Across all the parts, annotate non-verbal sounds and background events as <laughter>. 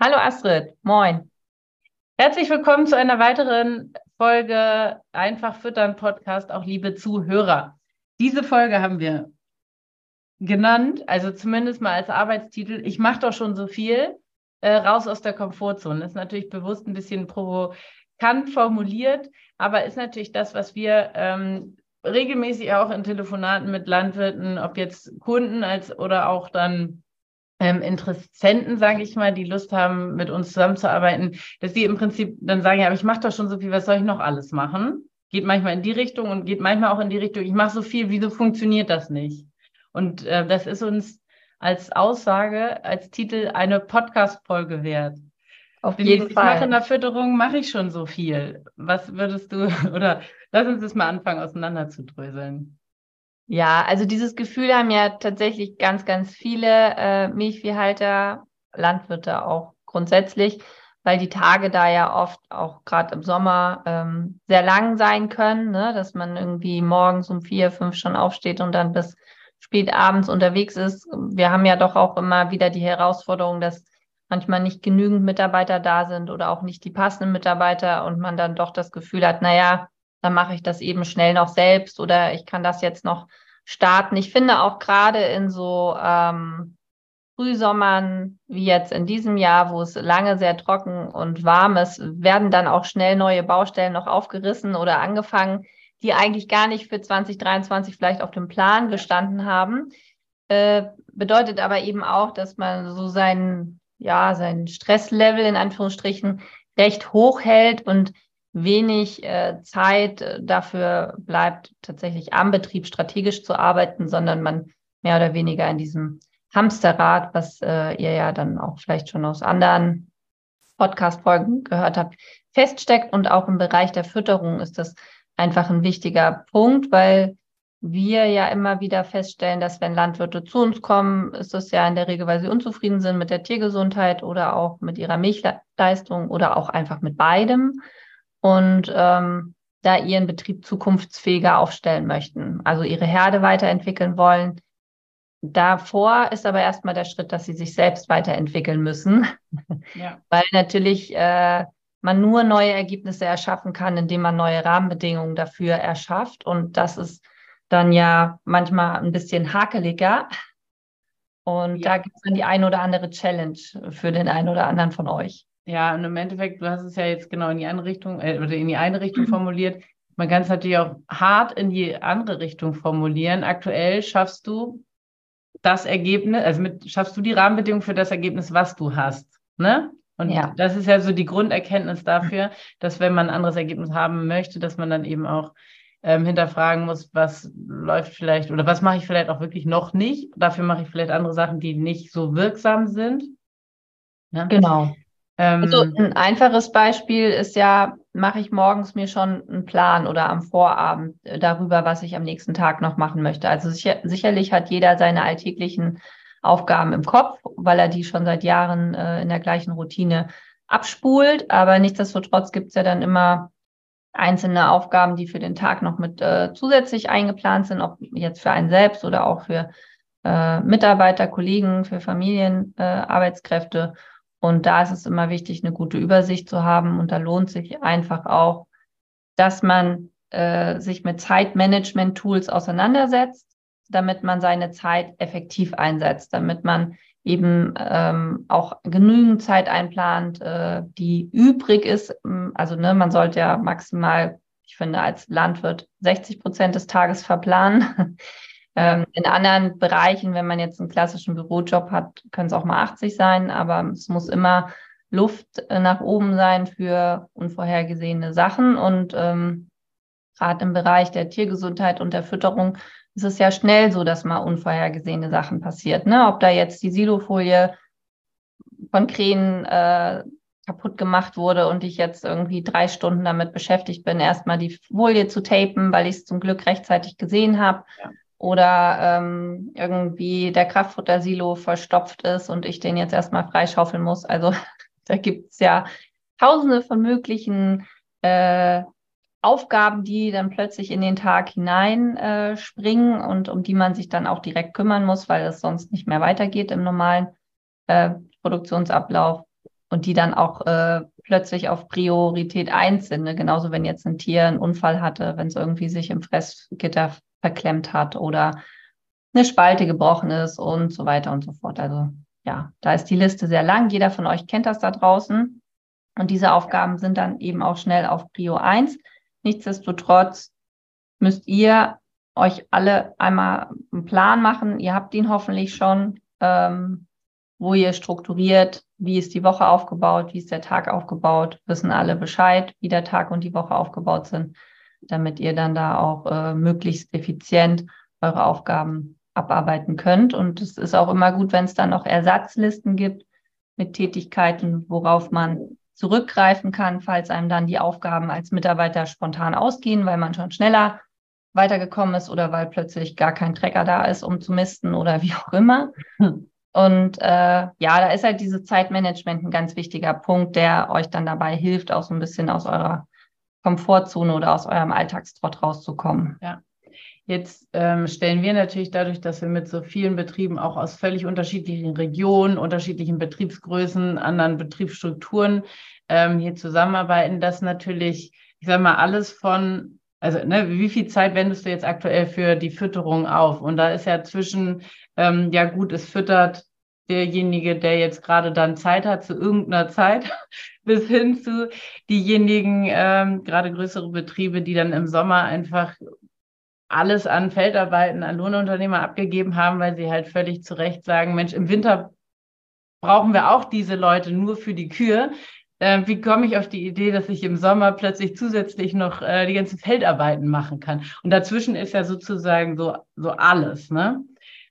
Hallo Astrid. Moin. Herzlich willkommen zu einer weiteren Folge Einfach Füttern Podcast, auch liebe Zuhörer. Diese Folge haben wir genannt, also zumindest mal als Arbeitstitel. Ich mache doch schon so viel. Äh, raus aus der Komfortzone. Ist natürlich bewusst ein bisschen provokant formuliert, aber ist natürlich das, was wir ähm, regelmäßig auch in Telefonaten mit Landwirten, ob jetzt Kunden als oder auch dann ähm, Interessenten, sage ich mal, die Lust haben, mit uns zusammenzuarbeiten, dass die im Prinzip dann sagen, ja, aber ich mache doch schon so viel, was soll ich noch alles machen? Geht manchmal in die Richtung und geht manchmal auch in die Richtung, ich mache so viel, wieso funktioniert das nicht? Und äh, das ist uns als Aussage, als Titel eine Podcast-Folge wert. Auf jeden ich Fall. Ich mache in der Fütterung, mache ich schon so viel. Was würdest du, <laughs> oder lass uns das mal anfangen, auseinanderzudröseln. Ja, also dieses Gefühl haben ja tatsächlich ganz, ganz viele äh, Milchviehhalter, Landwirte auch grundsätzlich, weil die Tage da ja oft auch gerade im Sommer ähm, sehr lang sein können, ne? dass man irgendwie morgens um vier, fünf schon aufsteht und dann bis spät abends unterwegs ist. Wir haben ja doch auch immer wieder die Herausforderung, dass manchmal nicht genügend Mitarbeiter da sind oder auch nicht die passenden Mitarbeiter und man dann doch das Gefühl hat, naja, dann mache ich das eben schnell noch selbst oder ich kann das jetzt noch starten. Ich finde auch gerade in so ähm, Frühsommern wie jetzt in diesem Jahr, wo es lange sehr trocken und warm ist, werden dann auch schnell neue Baustellen noch aufgerissen oder angefangen, die eigentlich gar nicht für 2023 vielleicht auf dem Plan gestanden haben. Äh, bedeutet aber eben auch, dass man so seinen, ja, seinen Stresslevel in Anführungsstrichen recht hoch hält und wenig äh, Zeit äh, dafür bleibt, tatsächlich am Betrieb strategisch zu arbeiten, sondern man mehr oder weniger in diesem Hamsterrad, was äh, ihr ja dann auch vielleicht schon aus anderen Podcast-Folgen gehört habt, feststeckt. Und auch im Bereich der Fütterung ist das einfach ein wichtiger Punkt, weil wir ja immer wieder feststellen, dass wenn Landwirte zu uns kommen, ist es ja in der Regel, weil sie unzufrieden sind mit der Tiergesundheit oder auch mit ihrer Milchleistung oder auch einfach mit beidem und ähm, da ihren Betrieb zukunftsfähiger aufstellen möchten, also ihre Herde weiterentwickeln wollen. Davor ist aber erstmal der Schritt, dass sie sich selbst weiterentwickeln müssen, ja. <laughs> weil natürlich äh, man nur neue Ergebnisse erschaffen kann, indem man neue Rahmenbedingungen dafür erschafft. Und das ist dann ja manchmal ein bisschen hakeliger. Und ja. da gibt es dann die ein oder andere Challenge für den einen oder anderen von euch. Ja, und im Endeffekt, du hast es ja jetzt genau in die andere Richtung äh, oder in die eine Richtung <clears throat> formuliert. Man kann es natürlich auch hart in die andere Richtung formulieren. Aktuell schaffst du das Ergebnis, also mit, schaffst du die Rahmenbedingungen für das Ergebnis, was du hast. Ne? Und ja. das ist ja so die Grunderkenntnis dafür, dass wenn man ein anderes Ergebnis haben möchte, dass man dann eben auch ähm, hinterfragen muss, was läuft vielleicht oder was mache ich vielleicht auch wirklich noch nicht. Dafür mache ich vielleicht andere Sachen, die nicht so wirksam sind. Ja? Genau. Ähm, also ein einfaches Beispiel ist ja, mache ich morgens mir schon einen Plan oder am Vorabend darüber, was ich am nächsten Tag noch machen möchte. Also sicher, sicherlich hat jeder seine alltäglichen Aufgaben im Kopf, weil er die schon seit Jahren äh, in der gleichen Routine abspult. Aber nichtsdestotrotz gibt es ja dann immer einzelne Aufgaben, die für den Tag noch mit äh, zusätzlich eingeplant sind, ob jetzt für einen selbst oder auch für äh, Mitarbeiter, Kollegen, für Familienarbeitskräfte. Äh, und da ist es immer wichtig, eine gute Übersicht zu haben. Und da lohnt sich einfach auch, dass man äh, sich mit Zeitmanagement-Tools auseinandersetzt, damit man seine Zeit effektiv einsetzt, damit man eben ähm, auch genügend Zeit einplant, äh, die übrig ist. Also ne, man sollte ja maximal, ich finde, als Landwirt 60 Prozent des Tages verplanen. Ähm, in anderen Bereichen, wenn man jetzt einen klassischen Bürojob hat, können es auch mal 80 sein, aber es muss immer Luft äh, nach oben sein für unvorhergesehene Sachen. Und ähm, gerade im Bereich der Tiergesundheit und der Fütterung ist es ja schnell so, dass mal unvorhergesehene Sachen passiert. Ne? Ob da jetzt die Silofolie von Krähen äh, kaputt gemacht wurde und ich jetzt irgendwie drei Stunden damit beschäftigt bin, erstmal die Folie zu tapen, weil ich es zum Glück rechtzeitig gesehen habe. Ja. Oder ähm, irgendwie der Kraftfuttersilo verstopft ist und ich den jetzt erstmal freischaufeln muss. Also <laughs> da gibt es ja tausende von möglichen äh, Aufgaben, die dann plötzlich in den Tag hineinspringen äh, und um die man sich dann auch direkt kümmern muss, weil es sonst nicht mehr weitergeht im normalen äh, Produktionsablauf und die dann auch äh, plötzlich auf Priorität eins sind. Ne? Genauso wenn jetzt ein Tier einen Unfall hatte, wenn es irgendwie sich im Fressgitter verklemmt hat oder eine Spalte gebrochen ist und so weiter und so fort. Also ja, da ist die Liste sehr lang. Jeder von euch kennt das da draußen. Und diese Aufgaben sind dann eben auch schnell auf Prio 1. Nichtsdestotrotz müsst ihr euch alle einmal einen Plan machen. Ihr habt ihn hoffentlich schon, ähm, wo ihr strukturiert, wie ist die Woche aufgebaut, wie ist der Tag aufgebaut, wissen alle Bescheid, wie der Tag und die Woche aufgebaut sind, damit ihr dann da auch äh, möglichst effizient eure Aufgaben abarbeiten könnt. Und es ist auch immer gut, wenn es dann noch Ersatzlisten gibt mit Tätigkeiten, worauf man zurückgreifen kann, falls einem dann die Aufgaben als Mitarbeiter spontan ausgehen, weil man schon schneller weitergekommen ist oder weil plötzlich gar kein Trecker da ist, um zu misten oder wie auch immer. Und äh, ja, da ist halt dieses Zeitmanagement ein ganz wichtiger Punkt, der euch dann dabei hilft, auch so ein bisschen aus eurer Komfortzone oder aus eurem Alltagstrott rauszukommen. Ja. Jetzt ähm, stellen wir natürlich dadurch, dass wir mit so vielen Betrieben auch aus völlig unterschiedlichen Regionen, unterschiedlichen Betriebsgrößen, anderen Betriebsstrukturen ähm, hier zusammenarbeiten, dass natürlich, ich sage mal, alles von, also ne, wie viel Zeit wendest du jetzt aktuell für die Fütterung auf? Und da ist ja zwischen, ähm, ja gut, es füttert derjenige, der jetzt gerade dann Zeit hat, zu irgendeiner Zeit, <laughs> bis hin zu diejenigen, ähm, gerade größere Betriebe, die dann im Sommer einfach alles an Feldarbeiten an Lohnunternehmer abgegeben haben, weil sie halt völlig zu Recht sagen, Mensch, im Winter brauchen wir auch diese Leute nur für die Kühe. Äh, wie komme ich auf die Idee, dass ich im Sommer plötzlich zusätzlich noch äh, die ganzen Feldarbeiten machen kann? Und dazwischen ist ja sozusagen so, so alles. Ne?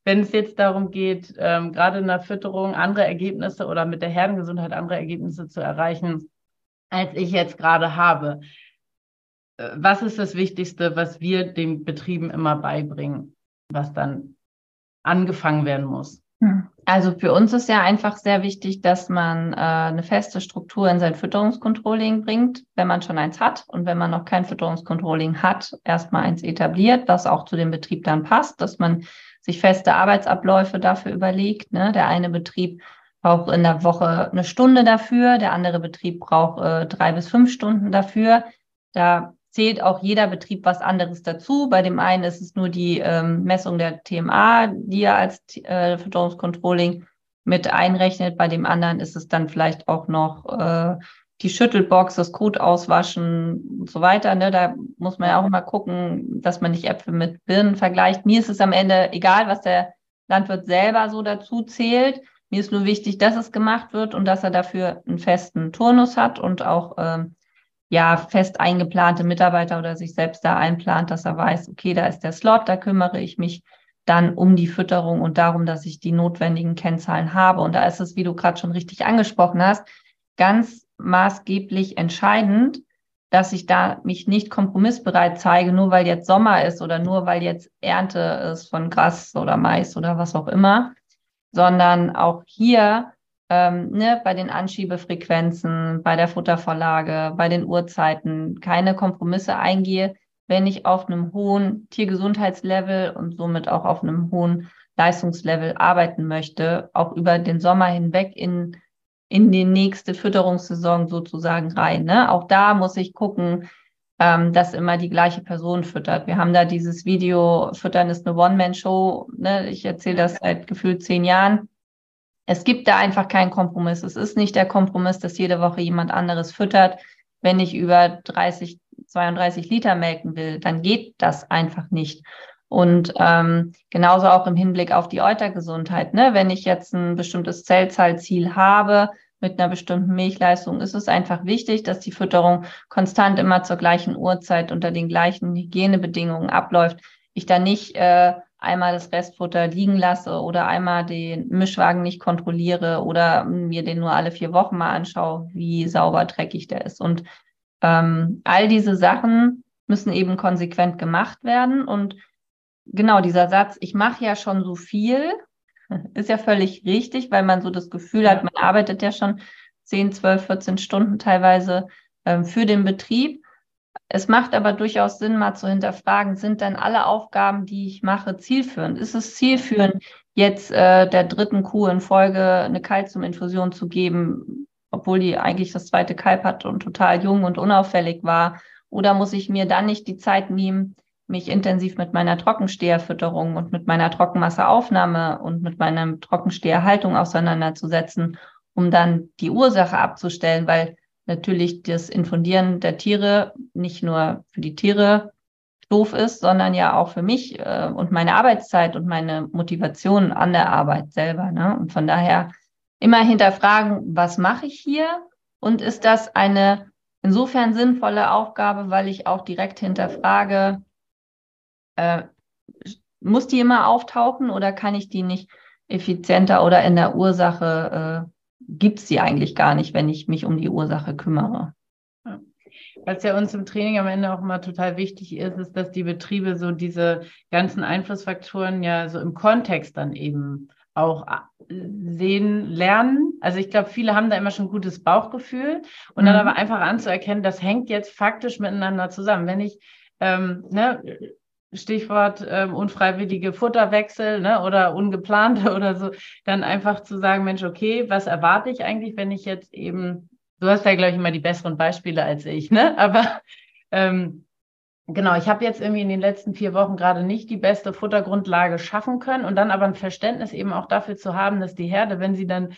Wenn es jetzt darum geht, ähm, gerade in der Fütterung andere Ergebnisse oder mit der Herdengesundheit andere Ergebnisse zu erreichen, als ich jetzt gerade habe, was ist das Wichtigste, was wir den Betrieben immer beibringen, was dann angefangen werden muss? Hm. Also für uns ist ja einfach sehr wichtig, dass man äh, eine feste Struktur in sein Fütterungskontrolling bringt, wenn man schon eins hat und wenn man noch kein Fütterungskontrolling hat, erstmal eins etabliert, was auch zu dem Betrieb dann passt, dass man sich feste Arbeitsabläufe dafür überlegt. Ne? Der eine Betrieb braucht in der Woche eine Stunde dafür, der andere Betrieb braucht äh, drei bis fünf Stunden dafür. Da zählt auch jeder Betrieb was anderes dazu. Bei dem einen ist es nur die ähm, Messung der TMA, die er als äh, Fütterungscontrolling mit einrechnet. Bei dem anderen ist es dann vielleicht auch noch äh, die Schüttelbox, das Kot auswaschen und so weiter. Ne? Da muss man ja auch immer gucken, dass man nicht Äpfel mit Birnen vergleicht. Mir ist es am Ende egal, was der Landwirt selber so dazu zählt. Mir ist nur wichtig, dass es gemacht wird und dass er dafür einen festen Turnus hat und auch ähm, ja fest eingeplante Mitarbeiter oder sich selbst da einplant, dass er weiß, okay, da ist der Slot, da kümmere ich mich dann um die Fütterung und darum, dass ich die notwendigen Kennzahlen habe. Und da ist es, wie du gerade schon richtig angesprochen hast, ganz maßgeblich entscheidend, dass ich da mich nicht kompromissbereit zeige, nur weil jetzt Sommer ist oder nur weil jetzt Ernte ist von Gras oder Mais oder was auch immer, sondern auch hier ähm, ne, bei den Anschiebefrequenzen, bei der Futtervorlage, bei den Uhrzeiten keine Kompromisse eingehe, wenn ich auf einem hohen Tiergesundheitslevel und somit auch auf einem hohen Leistungslevel arbeiten möchte, auch über den Sommer hinweg in, in die nächste Fütterungssaison sozusagen rein. Ne? Auch da muss ich gucken, ähm, dass immer die gleiche Person füttert. Wir haben da dieses Video, Füttern ist eine One-Man-Show. Ne? Ich erzähle das seit gefühlt zehn Jahren Es gibt da einfach keinen Kompromiss. Es ist nicht der Kompromiss, dass jede Woche jemand anderes füttert. Wenn ich über 30, 32 Liter melken will, dann geht das einfach nicht. Und ähm, genauso auch im Hinblick auf die Eutergesundheit. Ne? Wenn ich jetzt ein bestimmtes Zellzahlziel habe mit einer bestimmten Milchleistung, ist es einfach wichtig, dass die Fütterung konstant immer zur gleichen Uhrzeit unter den gleichen Hygienebedingungen abläuft. Ich da nicht äh, einmal das Restfutter liegen lasse oder einmal den Mischwagen nicht kontrolliere oder mir den nur alle vier Wochen mal anschaue, wie sauber dreckig der ist. Und ähm, all diese Sachen müssen eben konsequent gemacht werden. Und genau dieser Satz, ich mache ja schon so viel, <laughs> ist ja völlig richtig, weil man so das Gefühl hat, man arbeitet ja schon 10, 12, 14 Stunden teilweise ähm, für den Betrieb. Es macht aber durchaus Sinn, mal zu hinterfragen, sind denn alle Aufgaben, die ich mache, zielführend? Ist es zielführend, jetzt äh, der dritten Kuh in Folge eine Kalziuminfusion zu geben, obwohl die eigentlich das zweite Kalb hat und total jung und unauffällig war? Oder muss ich mir dann nicht die Zeit nehmen, mich intensiv mit meiner Trockensteherfütterung und mit meiner Trockenmasseaufnahme und mit meiner Trockensteherhaltung auseinanderzusetzen, um dann die Ursache abzustellen, weil natürlich das Infundieren der Tiere nicht nur für die Tiere doof ist, sondern ja auch für mich äh, und meine Arbeitszeit und meine Motivation an der Arbeit selber. Ne? Und von daher immer hinterfragen, was mache ich hier und ist das eine insofern sinnvolle Aufgabe, weil ich auch direkt hinterfrage, äh, muss die immer auftauchen oder kann ich die nicht effizienter oder in der Ursache äh, gibt es die eigentlich gar nicht, wenn ich mich um die Ursache kümmere. Was ja uns im Training am Ende auch immer total wichtig ist, ist, dass die Betriebe so diese ganzen Einflussfaktoren ja so im Kontext dann eben auch äh, sehen, lernen. Also ich glaube, viele haben da immer schon ein gutes Bauchgefühl und mhm. dann aber einfach anzuerkennen, das hängt jetzt faktisch miteinander zusammen. Wenn ich ähm, ne, Stichwort ähm, unfreiwillige Futterwechsel ne, oder ungeplante <laughs> oder so, dann einfach zu sagen, Mensch, okay, was erwarte ich eigentlich, wenn ich jetzt eben, du hast ja, glaube ich, immer die besseren Beispiele als ich, ne? <laughs> Aber ähm, genau, ich habe jetzt irgendwie in den letzten vier Wochen gerade nicht die beste Futtergrundlage schaffen können und dann aber ein Verständnis eben auch dafür zu haben, dass die Herde, wenn sie dann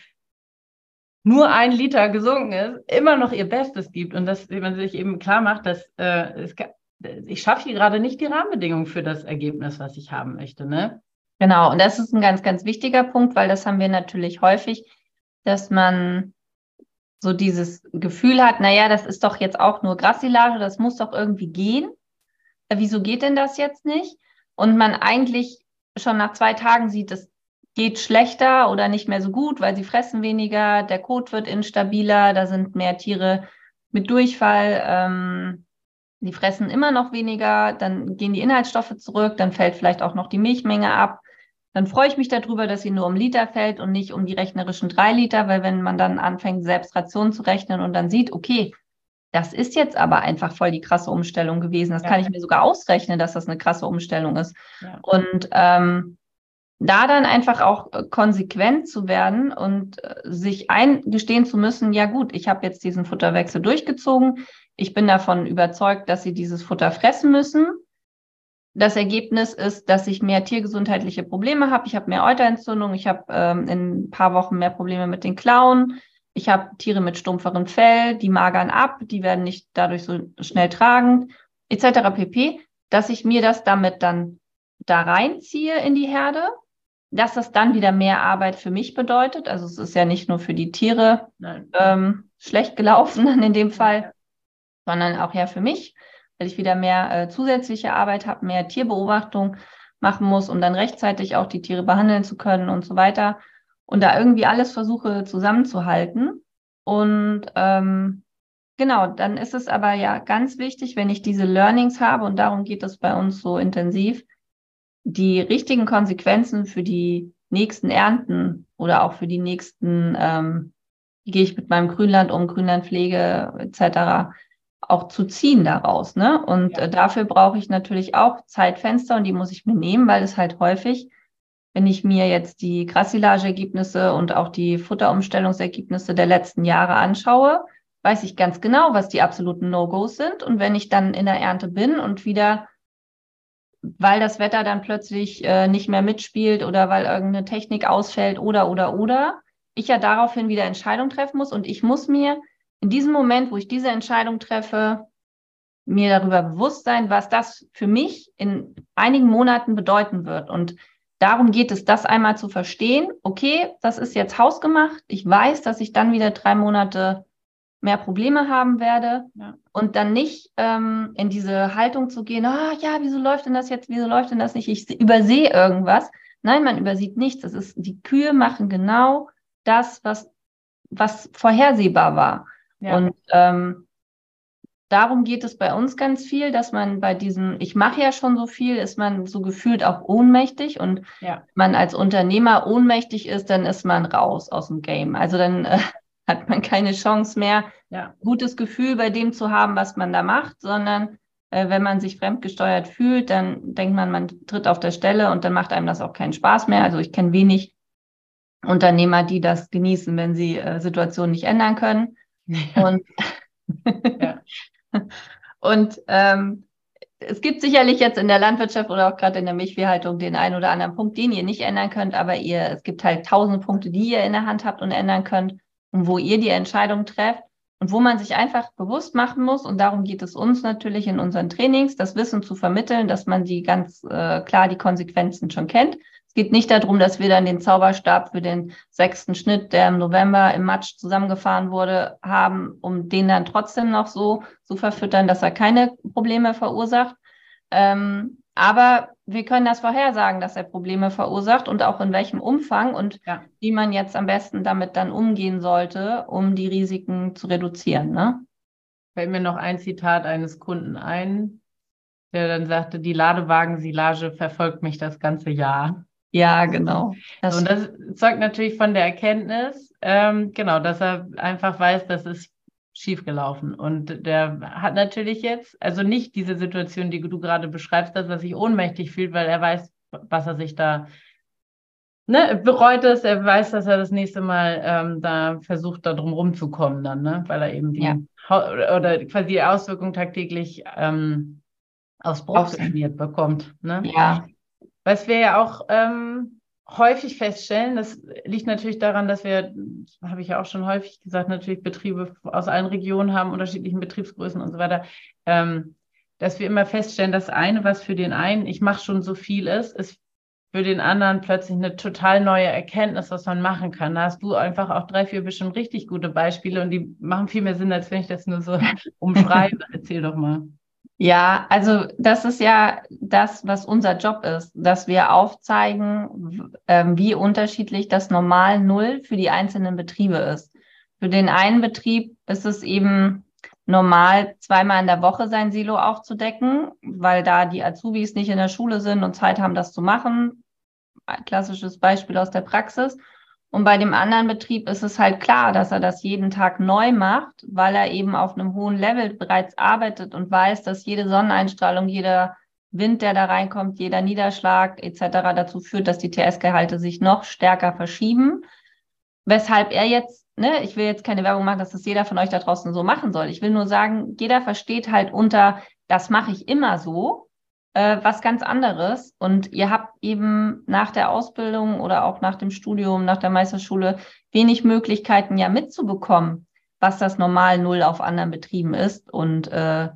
nur ein Liter gesunken ist, immer noch ihr Bestes gibt und dass man sich eben klar macht, dass äh, es ich schaffe hier gerade nicht die Rahmenbedingungen für das Ergebnis, was ich haben möchte. Ne? Genau, und das ist ein ganz, ganz wichtiger Punkt, weil das haben wir natürlich häufig, dass man so dieses Gefühl hat, naja, das ist doch jetzt auch nur Grassilage, das muss doch irgendwie gehen. Wieso geht denn das jetzt nicht? Und man eigentlich schon nach zwei Tagen sieht, es geht schlechter oder nicht mehr so gut, weil sie fressen weniger, der Kot wird instabiler, da sind mehr Tiere mit Durchfall. Ähm, die fressen immer noch weniger, dann gehen die Inhaltsstoffe zurück, dann fällt vielleicht auch noch die Milchmenge ab. Dann freue ich mich darüber, dass sie nur um Liter fällt und nicht um die rechnerischen drei Liter, weil wenn man dann anfängt, selbst Rationen zu rechnen und dann sieht, okay, das ist jetzt aber einfach voll die krasse Umstellung gewesen. Das ja. kann ich mir sogar ausrechnen, dass das eine krasse Umstellung ist. Ja. Und ähm, da dann einfach auch äh, konsequent zu werden und äh, sich eingestehen zu müssen, ja gut, ich habe jetzt diesen Futterwechsel durchgezogen, ich bin davon überzeugt, dass sie dieses Futter fressen müssen. Das Ergebnis ist, dass ich mehr tiergesundheitliche Probleme habe. Ich habe mehr Euterentzündung. Ich habe ähm, in ein paar Wochen mehr Probleme mit den Klauen. Ich habe Tiere mit stumpferem Fell, die magern ab, die werden nicht dadurch so schnell tragend, etc. pp. Dass ich mir das damit dann da reinziehe in die Herde, dass das dann wieder mehr Arbeit für mich bedeutet. Also es ist ja nicht nur für die Tiere ähm, schlecht gelaufen in dem Fall, sondern auch ja für mich, weil ich wieder mehr äh, zusätzliche Arbeit habe, mehr Tierbeobachtung machen muss, um dann rechtzeitig auch die Tiere behandeln zu können und so weiter. Und da irgendwie alles versuche zusammenzuhalten. Und ähm, genau, dann ist es aber ja ganz wichtig, wenn ich diese Learnings habe, und darum geht es bei uns so intensiv, die richtigen Konsequenzen für die nächsten Ernten oder auch für die nächsten, ähm, wie gehe ich mit meinem Grünland um, Grünlandpflege etc., auch zu ziehen daraus. Ne? Und ja. äh, dafür brauche ich natürlich auch Zeitfenster und die muss ich mir nehmen, weil es halt häufig, wenn ich mir jetzt die Grassilage-Ergebnisse und auch die Futterumstellungsergebnisse der letzten Jahre anschaue, weiß ich ganz genau, was die absoluten No-Gos sind. Und wenn ich dann in der Ernte bin und wieder, weil das Wetter dann plötzlich äh, nicht mehr mitspielt oder weil irgendeine Technik ausfällt oder, oder, oder, ich ja daraufhin wieder Entscheidungen treffen muss und ich muss mir in diesem Moment, wo ich diese Entscheidung treffe, mir darüber bewusst sein, was das für mich in einigen Monaten bedeuten wird. Und darum geht es, das einmal zu verstehen. Okay, das ist jetzt hausgemacht. Ich weiß, dass ich dann wieder drei Monate mehr Probleme haben werde ja. und dann nicht ähm, in diese Haltung zu gehen, ah ja, wieso läuft denn das jetzt, wieso läuft denn das nicht, ich übersehe irgendwas. Nein, man übersieht nichts. Das ist, die Kühe machen genau das, was, was vorhersehbar war. Ja. Und ähm, darum geht es bei uns ganz viel, dass man bei diesem, ich mache ja schon so viel, ist man so gefühlt auch ohnmächtig und ja. man als Unternehmer ohnmächtig ist, dann ist man raus aus dem Game. Also dann äh, hat man keine Chance mehr, ja. gutes Gefühl bei dem zu haben, was man da macht, sondern äh, wenn man sich fremdgesteuert fühlt, dann denkt man, man tritt auf der Stelle und dann macht einem das auch keinen Spaß mehr. Also ich kenne wenig Unternehmer, die das genießen, wenn sie äh, Situationen nicht ändern können. Ja. Und, ja. <laughs> und ähm, es gibt sicherlich jetzt in der Landwirtschaft oder auch gerade in der Milchviehhaltung den einen oder anderen Punkt, den ihr nicht ändern könnt, aber ihr, es gibt halt tausende Punkte, die ihr in der Hand habt und ändern könnt und wo ihr die Entscheidung trefft und wo man sich einfach bewusst machen muss, und darum geht es uns natürlich in unseren Trainings, das Wissen zu vermitteln, dass man die ganz äh, klar die Konsequenzen schon kennt. Es geht nicht darum, dass wir dann den Zauberstab für den sechsten Schnitt, der im November im Matsch zusammengefahren wurde, haben, um den dann trotzdem noch so zu verfüttern, dass er keine Probleme verursacht. Ähm, aber wir können das vorhersagen, dass er Probleme verursacht und auch in welchem Umfang und ja. wie man jetzt am besten damit dann umgehen sollte, um die Risiken zu reduzieren. Ne? Fällt mir noch ein Zitat eines Kunden ein, der dann sagte, die Ladewagensilage verfolgt mich das ganze Jahr. Ja, genau. Das und das zeugt natürlich von der Erkenntnis, ähm, genau, dass er einfach weiß, dass es schiefgelaufen. Und der hat natürlich jetzt, also nicht diese Situation, die du gerade beschreibst, dass er sich ohnmächtig fühlt, weil er weiß, was er sich da ne, bereut es, er weiß, dass er das nächste Mal ähm, da versucht, da drum rumzukommen dann, ne? weil er eben die ja. oder quasi die Auswirkung tagtäglich ähm, aufs Brot geschmiert bekommt. Ne? Ja. Was wir ja auch ähm, häufig feststellen, das liegt natürlich daran, dass wir, habe ich ja auch schon häufig gesagt, natürlich Betriebe aus allen Regionen haben, unterschiedlichen Betriebsgrößen und so weiter, ähm, dass wir immer feststellen, dass eine, was für den einen, ich mache schon so viel ist, ist für den anderen plötzlich eine total neue Erkenntnis, was man machen kann. Da hast du einfach auch drei, vier bestimmt richtig gute Beispiele und die machen viel mehr Sinn, als wenn ich das nur so <laughs> umschreibe. Erzähl doch mal. Ja, also das ist ja das, was unser Job ist, dass wir aufzeigen, ähm, wie unterschiedlich das Normal Null für die einzelnen Betriebe ist. Für den einen Betrieb ist es eben normal, zweimal in der Woche sein Silo aufzudecken, weil da die Azubis nicht in der Schule sind und Zeit haben, das zu machen. Ein klassisches Beispiel aus der Praxis. Und bei dem anderen Betrieb ist es halt klar, dass er das jeden Tag neu macht, weil er eben auf einem hohen Level bereits arbeitet und weiß, dass jede Sonneneinstrahlung, jeder Wind, der da reinkommt, jeder Niederschlag etc. dazu führt, dass die TS-Gehalte sich noch stärker verschieben. Weshalb er jetzt, ne, ich will jetzt keine Werbung machen, dass das jeder von euch da draußen so machen soll. Ich will nur sagen, jeder versteht halt unter, das mache ich immer so, äh, was ganz anderes. Und ihr habt eben nach der Ausbildung oder auch nach dem Studium, nach der Meisterschule wenig Möglichkeiten ja mitzubekommen, was das normal Null auf anderen Betrieben ist. Und äh,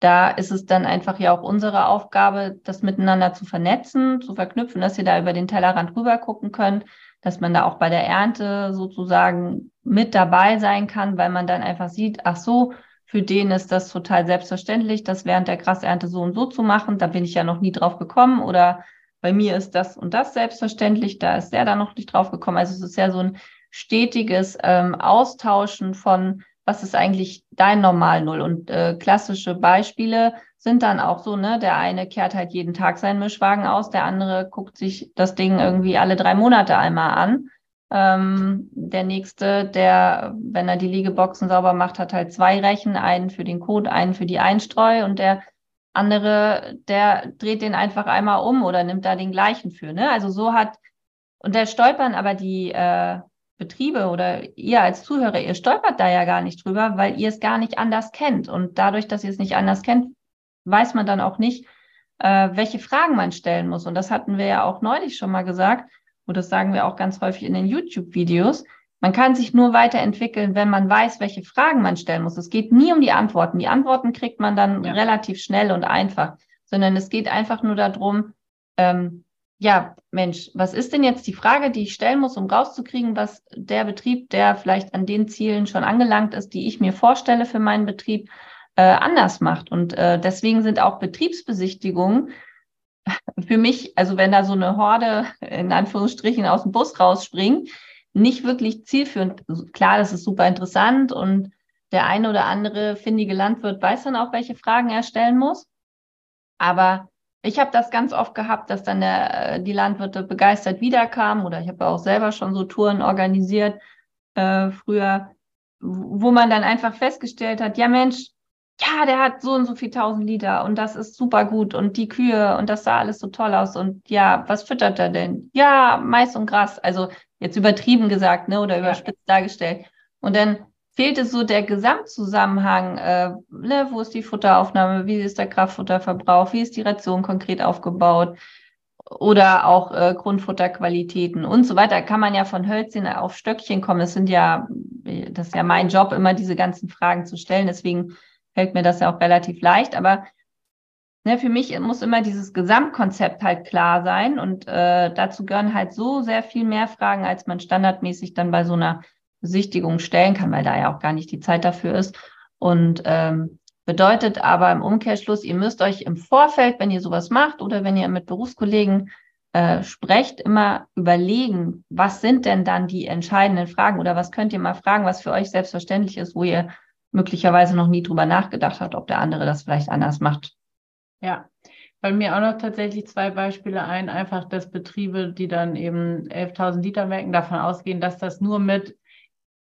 da ist es dann einfach ja auch unsere Aufgabe, das miteinander zu vernetzen, zu verknüpfen, dass ihr da über den Tellerrand rüber gucken könnt, dass man da auch bei der Ernte sozusagen mit dabei sein kann, weil man dann einfach sieht, ach so, für den ist das total selbstverständlich, das während der Grasernte so und so zu machen. Da bin ich ja noch nie drauf gekommen. Oder bei mir ist das und das selbstverständlich, da ist der da noch nicht drauf gekommen. Also es ist ja so ein stetiges ähm, Austauschen von, was ist eigentlich dein Normal Null? Und äh, klassische Beispiele sind dann auch so, ne? Der eine kehrt halt jeden Tag seinen Mischwagen aus, der andere guckt sich das Ding irgendwie alle drei Monate einmal an. Ähm, der nächste, der, wenn er die Liegeboxen sauber macht, hat halt zwei Rechen, einen für den Code, einen für die Einstreu und der andere, der dreht den einfach einmal um oder nimmt da den gleichen für. Ne? Also so hat, und da stolpern aber die äh, Betriebe oder ihr als Zuhörer, ihr stolpert da ja gar nicht drüber, weil ihr es gar nicht anders kennt. Und dadurch, dass ihr es nicht anders kennt, weiß man dann auch nicht, äh, welche Fragen man stellen muss. Und das hatten wir ja auch neulich schon mal gesagt und das sagen wir auch ganz häufig in den YouTube-Videos, Man kann sich nur weiterentwickeln, wenn man weiß, welche Fragen man stellen muss. Es geht nie um die Antworten. Die Antworten kriegt man dann ja. relativ schnell und einfach, sondern es geht einfach nur darum, ähm, ja, Mensch, was ist denn jetzt die Frage, die ich stellen muss, um rauszukriegen, was der Betrieb, der vielleicht an den Zielen schon angelangt ist, die ich mir vorstelle für meinen Betrieb, äh, anders macht. Und äh, deswegen sind auch Betriebsbesichtigungen für mich, also wenn da so eine Horde in Anführungsstrichen aus dem Bus rausspringt, nicht wirklich zielführend. Klar, das ist super interessant und der eine oder andere findige Landwirt weiß dann auch, welche Fragen er stellen muss. Aber ich habe das ganz oft gehabt, dass dann der, äh, die Landwirte begeistert wiederkamen oder ich habe auch selber schon so Touren organisiert äh, früher, wo man dann einfach festgestellt hat, ja Mensch, ja, der hat so und so viel tausend Liter und das ist super gut und die Kühe und das sah alles so toll aus und ja, was füttert er denn? Ja, Mais und Gras. Also jetzt übertrieben gesagt, ne, oder überspitzt ja. dargestellt. Und dann fehlte so der Gesamtzusammenhang, äh, ne, wo ist die Futteraufnahme, wie ist der Kraftfutterverbrauch, wie ist die Ration konkret aufgebaut oder auch äh, Grundfutterqualitäten und so weiter. Kann man ja von Hölzchen auf Stöckchen kommen. Das sind ja, das ist ja mein Job, immer diese ganzen Fragen zu stellen. Deswegen fällt mir das ja auch relativ leicht. Aber ne, für mich muss immer dieses Gesamtkonzept halt klar sein und äh, dazu gehören halt so sehr viel mehr Fragen, als man standardmäßig dann bei so einer Besichtigung stellen kann, weil da ja auch gar nicht die Zeit dafür ist. Und ähm, bedeutet aber im Umkehrschluss, ihr müsst euch im Vorfeld, wenn ihr sowas macht oder wenn ihr mit Berufskollegen äh, sprecht, immer überlegen, was sind denn dann die entscheidenden Fragen oder was könnt ihr mal fragen, was für euch selbstverständlich ist, wo ihr möglicherweise noch nie drüber nachgedacht hat, ob der andere das vielleicht anders macht. Ja, bei mir auch noch tatsächlich zwei Beispiele ein. Einfach, dass Betriebe, die dann eben 11.000 Liter merken, davon ausgehen, dass das nur mit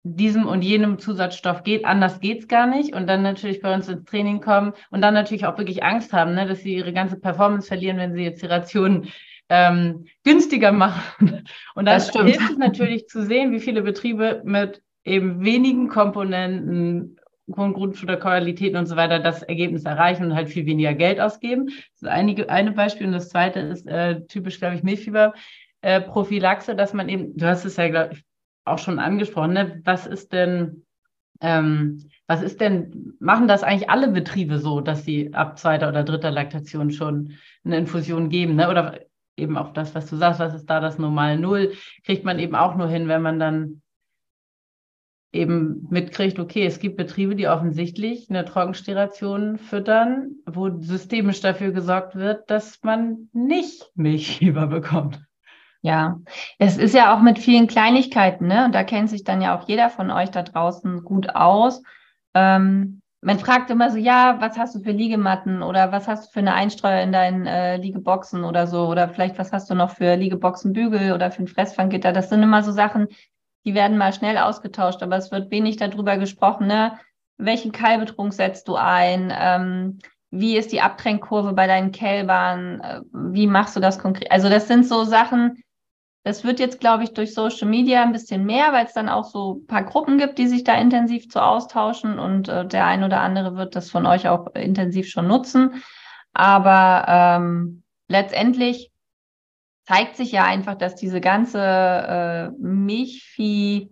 diesem und jenem Zusatzstoff geht. Anders geht's gar nicht. Und dann natürlich bei uns ins Training kommen und dann natürlich auch wirklich Angst haben, ne, dass sie ihre ganze Performance verlieren, wenn sie jetzt die Rationen ähm, günstiger machen. <laughs> Und dann hilft es natürlich zu sehen, wie viele Betriebe mit eben wenigen Komponenten Grundfutterqualitäten und so weiter das Ergebnis erreichen und halt viel weniger Geld ausgeben. Das ist einige, eine Beispiel. Und das zweite ist äh, typisch, glaube ich, Milchfieber. Äh, dass man eben, du hast es ja, glaube ich, auch schon angesprochen, ne? was ist denn, ähm, was ist denn, machen das eigentlich alle Betriebe so, dass sie ab zweiter oder dritter Laktation schon eine Infusion geben, ne? Oder eben auch das, was du sagst, was ist da das Normal Null, kriegt man eben auch nur hin, wenn man dann eben mitkriegt, okay, es gibt Betriebe, die offensichtlich eine Trockensteration füttern, wo systemisch dafür gesorgt wird, dass man nicht Milchfieber bekommt. Ja, es ist ja auch mit vielen Kleinigkeiten, ne? Und da kennt sich dann ja auch jeder von euch da draußen gut aus. Ähm, man fragt immer so, ja, was hast du für Liegematten oder was hast du für eine Einstreuer in deinen äh, Liegeboxen oder so oder vielleicht was hast du noch für Liegeboxenbügel oder für ein Fressfanggitter. Das sind immer so Sachen, die werden mal schnell ausgetauscht, aber es wird wenig darüber gesprochen, ne? welchen Kalbetrunk setzt du ein, ähm, wie ist die Abtränkkurve bei deinen Kälbern, äh, wie machst du das konkret? Also das sind so Sachen, das wird jetzt, glaube ich, durch Social Media ein bisschen mehr, weil es dann auch so ein paar Gruppen gibt, die sich da intensiv zu austauschen und äh, der ein oder andere wird das von euch auch intensiv schon nutzen. Aber ähm, letztendlich zeigt sich ja einfach, dass diese ganze äh, Milchvieh,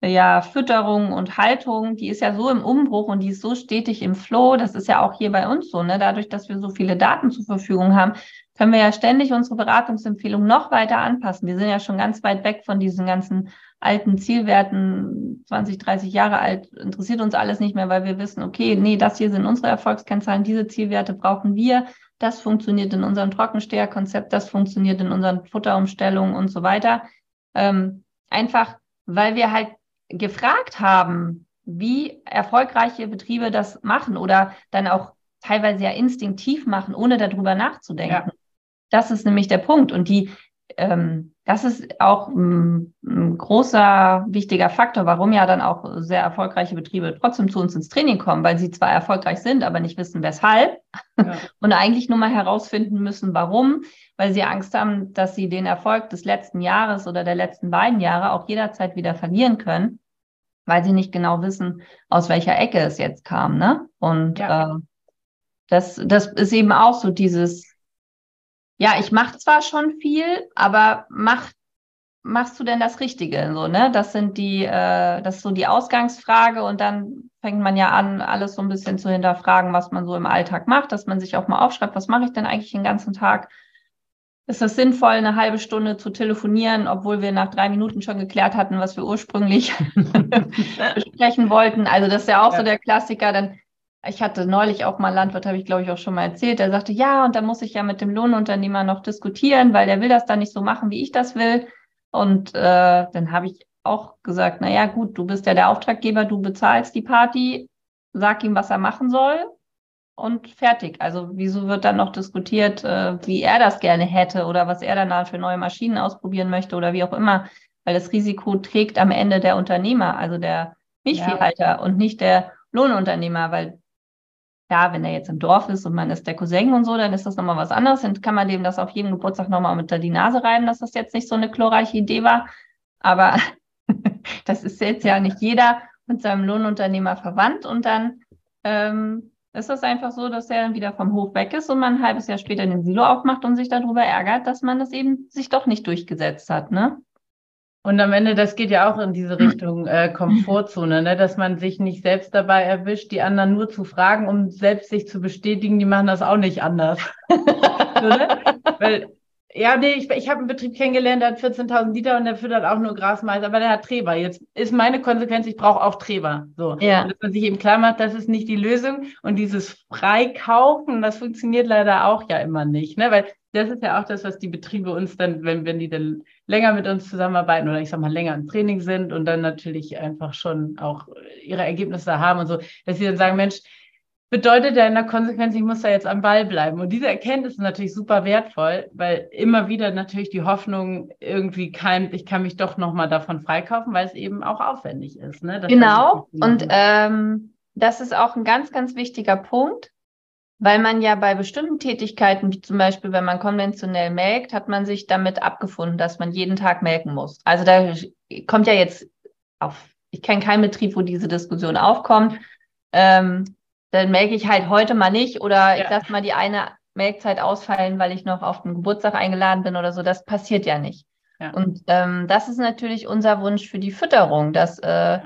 ja, Fütterung und Haltung, die ist ja so im Umbruch und die ist so stetig im Flow. Das ist ja auch hier bei uns so, ne? Dadurch, dass wir so viele Daten zur Verfügung haben, können wir ja ständig unsere Beratungsempfehlung noch weiter anpassen. Wir sind ja schon ganz weit weg von diesen ganzen alten Zielwerten, 20, 30 Jahre alt, interessiert uns alles nicht mehr, weil wir wissen, okay, nee, das hier sind unsere Erfolgskennzahlen, diese Zielwerte brauchen wir das funktioniert in unserem Trockensteherkonzept, das funktioniert in unseren Futterumstellungen und so weiter. Ähm, einfach, weil wir halt gefragt haben, wie erfolgreiche Betriebe das machen oder dann auch teilweise ja instinktiv machen, ohne darüber nachzudenken. Ja. Das ist nämlich der Punkt. Und die ähm, das ist auch ein, ein, großer, wichtiger Faktor, warum ja dann auch sehr erfolgreiche Betriebe trotzdem zu uns ins Training kommen, weil sie zwar erfolgreich sind, aber nicht wissen, weshalb ja. <laughs> und eigentlich nur mal herausfinden müssen, warum, weil sie Angst haben, dass sie den Erfolg des letzten Jahres oder der letzten beiden Jahre auch jederzeit wieder verlieren können, weil sie nicht genau wissen, aus welcher Ecke es jetzt kam. Ne? Und ja. äh, das, das ist eben auch so dieses ja, ich mache zwar schon viel, aber mache machst du denn das Richtige? So, ne? Das sind die, äh, das ist so die Ausgangsfrage und dann fängt man ja an, alles so ein bisschen zu hinterfragen, was man so im Alltag macht, dass man sich auch mal aufschreibt, was mache ich denn eigentlich den ganzen Tag? Ist es sinnvoll, eine halbe Stunde zu telefonieren, obwohl wir nach drei Minuten schon geklärt hatten, was wir ursprünglich <laughs> besprechen wollten? Also das ist ja auch ja. so der Klassiker. Dann, ich hatte neulich auch mal Landwirt, habe ich glaube ich auch schon mal erzählt, der sagte, ja, und dann muss ich ja mit dem Lohnunternehmer noch diskutieren, weil der will das dann nicht so machen, wie ich das will. Und äh, dann habe ich auch gesagt, naja, gut, du bist ja der Auftraggeber, du bezahlst die Party, sag ihm, was er machen soll und fertig. Also wieso wird dann noch diskutiert, äh, wie er das gerne hätte oder was er dann für neue Maschinen ausprobieren möchte oder wie auch immer, weil das Risiko trägt am Ende der Unternehmer, also der Milchviehhalter ja. und nicht der Lohnunternehmer, weil ja, wenn er jetzt im Dorf ist und man ist der Cousin und so, dann ist das nochmal was anderes. Dann kann man dem das auf jedem Geburtstag nochmal unter die Nase reiben, dass das jetzt nicht so eine chlorreiche Idee war. Aber <laughs> das ist jetzt ja nicht jeder mit seinem Lohnunternehmer verwandt und dann ähm, ist das einfach so, dass er dann wieder vom Hof weg ist und man ein halbes Jahr später den Silo aufmacht und sich darüber ärgert, dass man das eben sich doch nicht durchgesetzt hat, ne? Und am Ende, das geht ja auch in diese <clears throat> Richtung äh, Komfortzone, ne? dass man sich nicht selbst dabei erwischt, die anderen nur zu fragen, um selbst sich zu bestätigen, die machen das auch nicht anders. <laughs> ne? Weil ja, nee, ich, ich habe einen Betrieb kennengelernt, der hat 14.000 Liter und der füttert auch nur Grasmais, aber der hat Treber. Jetzt ist meine Konsequenz, ich brauche auch Treber. So, ja. dass man sich eben klar macht, das ist nicht die Lösung. Und dieses Freikaufen, das funktioniert leider auch ja immer nicht, ne? Weil das ist ja auch das, was die Betriebe uns dann, wenn, wenn die dann länger mit uns zusammenarbeiten oder ich sag mal länger im Training sind und dann natürlich einfach schon auch ihre Ergebnisse haben und so, dass sie dann sagen, Mensch, bedeutet ja in der Konsequenz, ich muss da jetzt am Ball bleiben. Und diese Erkenntnis ist natürlich super wertvoll, weil immer wieder natürlich die Hoffnung irgendwie keimt, ich kann mich doch nochmal davon freikaufen, weil es eben auch aufwendig ist. Ne? genau. Und ähm, das ist auch ein ganz, ganz wichtiger Punkt, weil man ja bei bestimmten Tätigkeiten, wie zum Beispiel, wenn man konventionell melkt, hat man sich damit abgefunden, dass man jeden Tag melken muss. Also da kommt ja jetzt auf, ich kenne keinen Betrieb, wo diese Diskussion aufkommt. Ähm, dann melke ich halt heute mal nicht oder ja. ich lasse mal die eine Melkzeit ausfallen, weil ich noch auf den Geburtstag eingeladen bin oder so. Das passiert ja nicht. Ja. Und ähm, das ist natürlich unser Wunsch für die Fütterung, dass äh,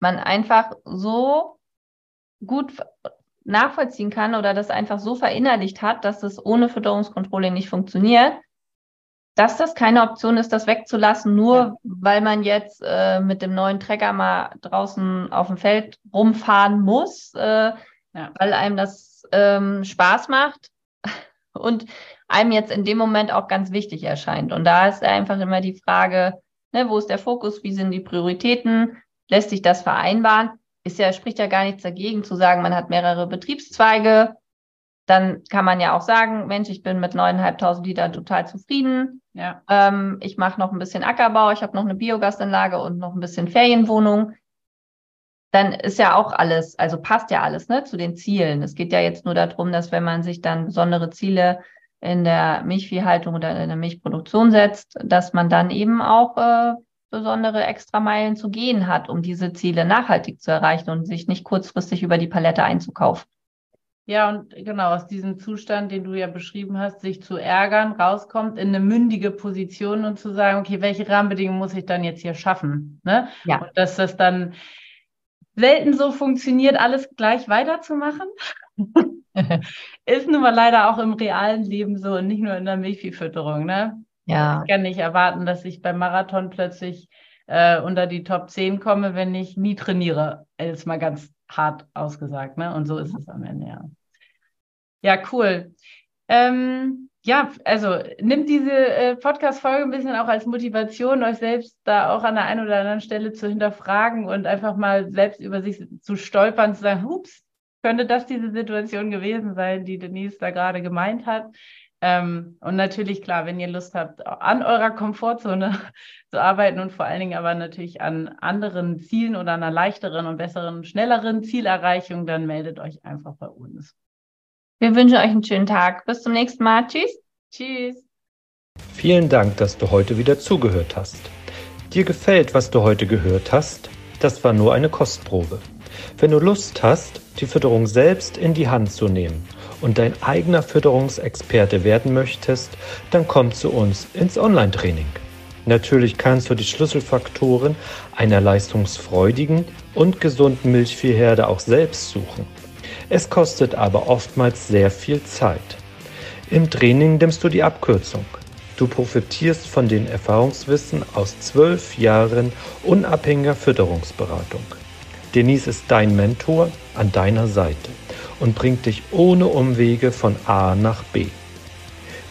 man einfach so gut nachvollziehen kann oder das einfach so verinnerlicht hat, dass es ohne Fütterungskontrolle nicht funktioniert, dass das keine Option ist, das wegzulassen, nur ja. weil man jetzt äh, mit dem neuen Trecker mal draußen auf dem Feld rumfahren muss. Äh, ja. weil einem das ähm, Spaß macht <laughs> und einem jetzt in dem Moment auch ganz wichtig erscheint. Und da ist einfach immer die Frage, ne, wo ist der Fokus, wie sind die Prioritäten, lässt sich das vereinbaren? Ist ja, spricht ja gar nichts dagegen zu sagen, man hat mehrere Betriebszweige. Dann kann man ja auch sagen, Mensch, ich bin mit 9.500 Liter total zufrieden. Ja. Ähm, ich mache noch ein bisschen Ackerbau, ich habe noch eine Biogasanlage und noch ein bisschen Ferienwohnung dann ist ja auch alles, also passt ja alles ne, zu den Zielen. Es geht ja jetzt nur darum, dass wenn man sich dann besondere Ziele in der Milchviehhaltung oder in der Milchproduktion setzt, dass man dann eben auch äh, besondere Extrameilen zu gehen hat, um diese Ziele nachhaltig zu erreichen und sich nicht kurzfristig über die Palette einzukaufen. Ja, und genau aus diesem Zustand, den du ja beschrieben hast, sich zu ärgern, rauskommt in eine mündige Position und zu sagen, okay, welche Rahmenbedingungen muss ich dann jetzt hier schaffen? Ne? Ja. Und dass das dann selten so funktioniert, alles gleich weiterzumachen. <laughs> ist nun mal leider auch im realen Leben so und nicht nur in der Milchviehfütterung. Ne? Ja. Ich kann nicht erwarten, dass ich beim Marathon plötzlich äh, unter die Top 10 komme, wenn ich nie trainiere. Ist mal ganz hart ausgesagt. Ne? Und so ist es am Ende, ja. Ja, cool. Ähm, ja, also nimmt diese äh, Podcast-Folge ein bisschen auch als Motivation, euch selbst da auch an der einen oder anderen Stelle zu hinterfragen und einfach mal selbst über sich zu stolpern, zu sagen, hups, könnte das diese Situation gewesen sein, die Denise da gerade gemeint hat. Ähm, und natürlich, klar, wenn ihr Lust habt, an eurer Komfortzone <laughs> zu arbeiten und vor allen Dingen aber natürlich an anderen Zielen oder einer leichteren und besseren, schnelleren Zielerreichung, dann meldet euch einfach bei uns. Wir wünschen euch einen schönen Tag. Bis zum nächsten Mal. Tschüss. Tschüss. Vielen Dank, dass du heute wieder zugehört hast. Dir gefällt, was du heute gehört hast? Das war nur eine Kostprobe. Wenn du Lust hast, die Fütterung selbst in die Hand zu nehmen und dein eigener Fütterungsexperte werden möchtest, dann komm zu uns ins Online-Training. Natürlich kannst du die Schlüsselfaktoren einer leistungsfreudigen und gesunden Milchviehherde auch selbst suchen. Es kostet aber oftmals sehr viel Zeit. Im Training nimmst du die Abkürzung. Du profitierst von den Erfahrungswissen aus zwölf Jahren unabhängiger Fütterungsberatung. Denise ist dein Mentor an deiner Seite und bringt dich ohne Umwege von A nach B.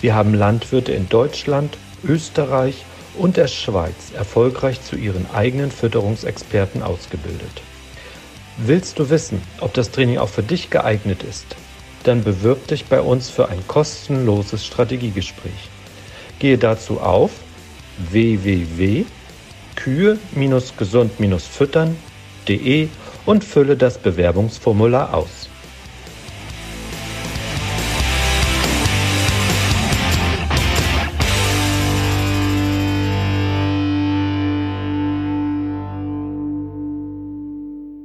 Wir haben Landwirte in Deutschland, Österreich und der Schweiz erfolgreich zu ihren eigenen Fütterungsexperten ausgebildet. Willst du wissen, ob das Training auch für dich geeignet ist? Dann bewirb dich bei uns für ein kostenloses Strategiegespräch. Gehe dazu auf www.kühe-gesund-füttern.de und fülle das Bewerbungsformular aus.